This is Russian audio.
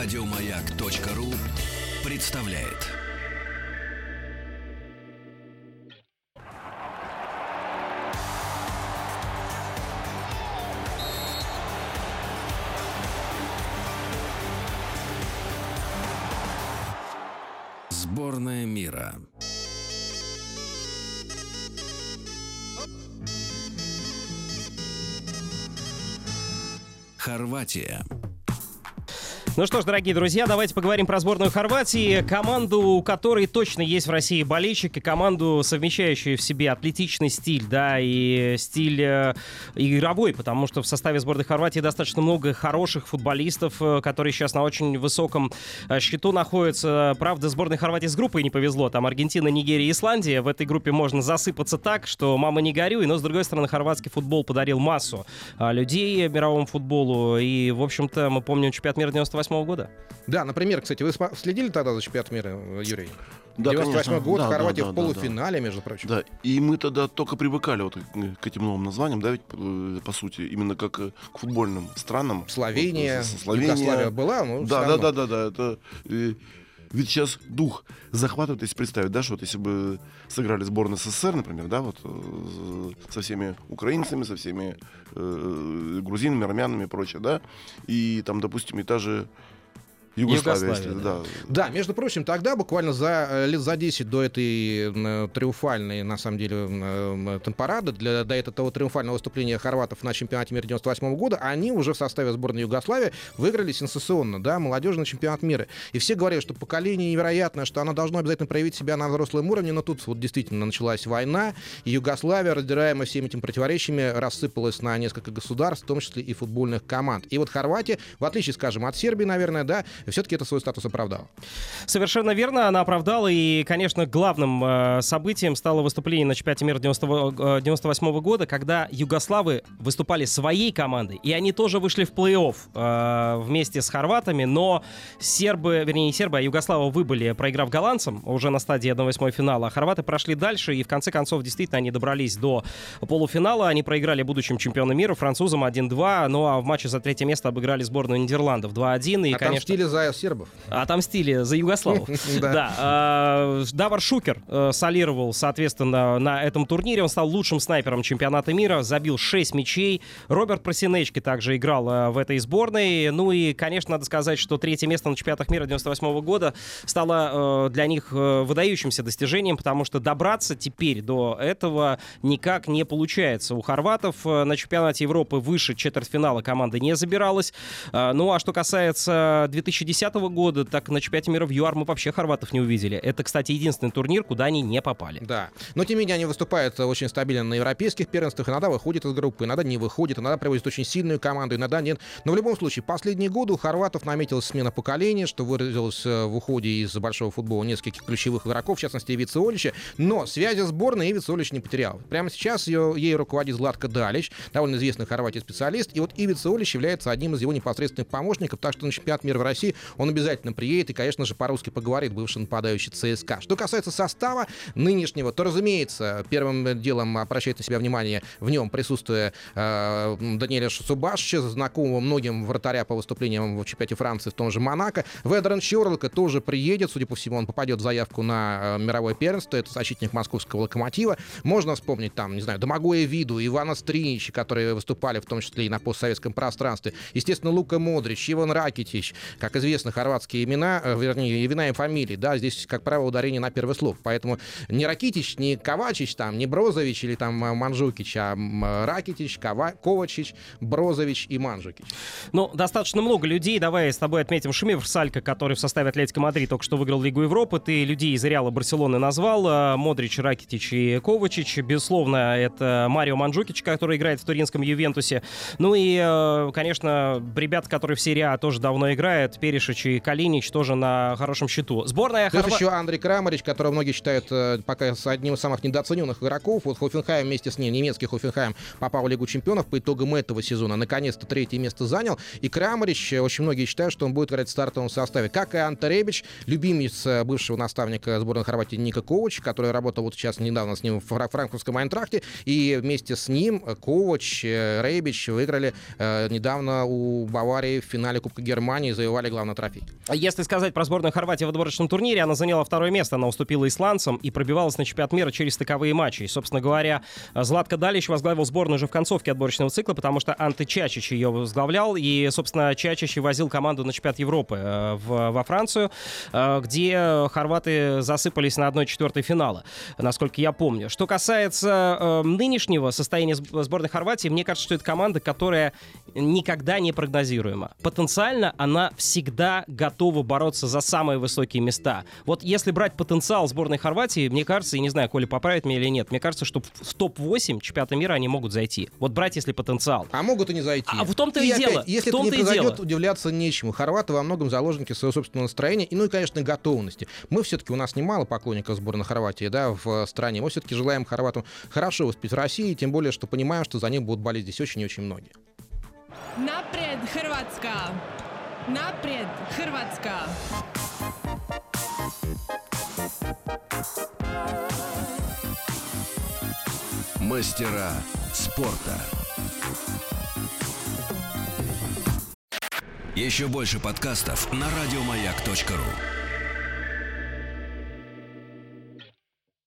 Радиомаяк.ру представляет. Сборная мира. Хорватия. Ну что ж, дорогие друзья, давайте поговорим про сборную Хорватии. Команду, у которой точно есть в России болельщики. Команду, совмещающую в себе атлетичный стиль, да, и стиль э, игровой, потому что в составе сборной Хорватии достаточно много хороших футболистов, э, которые сейчас на очень высоком э, счету находятся. Правда, сборной Хорватии с группой не повезло. Там Аргентина, Нигерия, Исландия. В этой группе можно засыпаться так, что мама не горюй. Но, с другой стороны, хорватский футбол подарил массу э, людей мировому футболу. И, в общем-то, мы помним чемпионат мира 98 года. Да, например, кстати, вы следили тогда за чемпионатом мира, Юрий? Да, 98 конечно. год, Да, да, Хорватия да, в да, полуфинале, между прочим. Да, и мы тогда только привыкали вот к, этим новым названиям, да, ведь, э, по сути, именно как э, к футбольным странам. Словения, Вот, с- Словения. Югославия была, но всё Да, да, да, да, да, это... э, ведь сейчас дух захватывает, если представить, да, что вот если бы сыграли сборную СССР, например, да, вот э, со всеми украинцами, со всеми э, грузинами, армянами и прочее, да, и там, допустим, и та же Югославия, Югославия, если, да. да. Да, между прочим, тогда буквально за лет за 10 до этой триумфальной, на самом деле, темпорады, для, до этого того триумфального выступления хорватов на чемпионате мира 98 года, они уже в составе сборной Югославии выиграли сенсационно, да, молодежный чемпионат мира. И все говорят, что поколение невероятное, что оно должно обязательно проявить себя на взрослом уровне, но тут вот действительно началась война, и Югославия, раздираемая всеми этими противоречиями, рассыпалась на несколько государств, в том числе и футбольных команд. И вот Хорватия, в отличие, скажем, от Сербии, наверное, да, все-таки это свой статус оправдала. Совершенно верно, она оправдала, и, конечно, главным э, событием стало выступление на чемпионате мира 90, 98 года, когда югославы выступали своей командой, и они тоже вышли в плей-офф э, вместе с хорватами, но сербы, вернее, не сербы, а югославы выбыли, проиграв голландцам уже на стадии 1-8 финала, а хорваты прошли дальше, и в конце концов, действительно, они добрались до полуфинала, они проиграли будущим чемпионам мира, французам 1-2, ну а в матче за третье место обыграли сборную Нидерландов 2-1, и, конечно... Отомстили за сербов. Отомстили за Югославов. Да. Э, Давар Шукер э, солировал, соответственно, на этом турнире. Он стал лучшим снайпером чемпионата мира, забил 6 мячей. Роберт Просинечки также играл э, в этой сборной. Ну и, конечно, надо сказать, что третье место на чемпионатах мира 98 года стало э, для них выдающимся достижением, потому что добраться теперь до этого никак не получается. У хорватов на чемпионате Европы выше четвертьфинала команда не забиралась. Ну а что касается 2010 года, так на чемпионате мира в ЮАР мы вообще хорватов не увидели. Это, кстати, единственный турнир, куда они не попали. Да. Но тем не менее они выступают очень стабильно на европейских первенствах, иногда выходят из группы, иногда не выходят, иногда приводят очень сильную команду, иногда нет. Но в любом случае, последние годы у хорватов наметилась смена поколения, что выразилось э, в уходе из большого футбола нескольких ключевых игроков, в частности, Ивица Олича. Но связи сборной Ивица Олич не потерял. Прямо сейчас ее, ей руководит Златко Далич, довольно известный в Хорватии специалист. И вот Ивица Олич является одним из его непосредственных помощников, так что на чемпионат мира в России он обязательно приедет и, конечно же, по-русски поговорит бывший нападающий ЦСКА. Что касается состава нынешнего, то, разумеется, первым делом обращает на себя внимание в нем присутствие э, Даниэля Субашича, знакомого многим вратаря по выступлениям в чемпионате Франции в том же Монако. Ведрен Щорлока тоже приедет, судя по всему, он попадет в заявку на э, мировое первенство, это защитник московского локомотива. Можно вспомнить там, не знаю, Домагоя Виду, Ивана Стринича, которые выступали в том числе и на постсоветском пространстве. Естественно, Лука Модрич, Иван Ракитич, как известно, хорватские имена, э, вернее, имена и фамилии, да, здесь, как правило, ударение на первый слог. Поэтому не Ракитич, не Ковачич, там, не Брозович или там э, Манджукич, а Ракитич, Кова... Ковачич, Брозович и Манджукич. Ну, достаточно много людей. Давай с тобой отметим Шиме Врсалько, который в составе Атлетика Мадрид только что выиграл Лигу Европы. Ты людей из Реала Барселоны назвал. э, Модрич, Ракитич и Ковачич. Безусловно, это Марио Манджукич, который играет в туринском Ювентусе. Ну и, конечно, ребята, которые в серии А тоже давно играют. Перешич и Калинич тоже на хорошем счету. Сборная Плюс Хорва- еще Андрей Крамарич, которого многие считают э, пока с одним из самых недооцененных игроков. Вот Хофенхайм вместе с ним, немецкий Хофенхайм, попал в Лигу чемпионов по итогам этого сезона. Наконец-то третье место занял. И Крамарич, э, очень многие считают, что он будет играть в стартовом составе. Как и Анте Ребич, любимец э, бывшего наставника сборной Хорватии Ника Ковач, который работал вот сейчас недавно с ним в Фра- франкфуртском Айнтрахте. И вместе с ним э, Ковач, Ребич выиграли э, недавно у Баварии в финале Кубка Германии, завоевали главный трофей. Если сказать про сборную Хорватии в отборочном турнире, она заняла второе место, она уступила исландцам и пробивалась на чемпионат мира через стыковые матчи. И, собственно говоря, Златко Далич возглавил сборную уже в концовке отборочного цикла, потому что Анте Чачич ее возглавлял, и, собственно, Чачич возил команду на чемпионат Европы э, в, во Францию, э, где хорваты засыпались на 1-4 финала, насколько я помню. Что касается э, нынешнего состояния сборной Хорватии, мне кажется, что это команда, которая никогда не прогнозируема. Потенциально она всегда готова бороться за самые высокие места. Вот если брать потенциал сборной Хорватии, мне кажется, и не знаю, Коля поправит меня или нет, мне кажется, что в топ-8 чемпионата мира они могут зайти. Вот брать, если потенциал. А могут и не зайти. А в том-то и, и опять, дело. Если в том это не произойдет, дело. удивляться нечему. Хорваты во многом заложники своего собственного настроения и, ну и, конечно, готовности. Мы все-таки, у нас немало поклонников сборной Хорватии да, в стране. Мы все-таки желаем хорватам хорошо выступить в России, тем более, что понимаем, что за них будут болеть здесь очень и очень многие. Напред, Hrvatska! Напред, Hrvatska! Мастера спорта. Еще больше подкастов на радиомаяк.ру.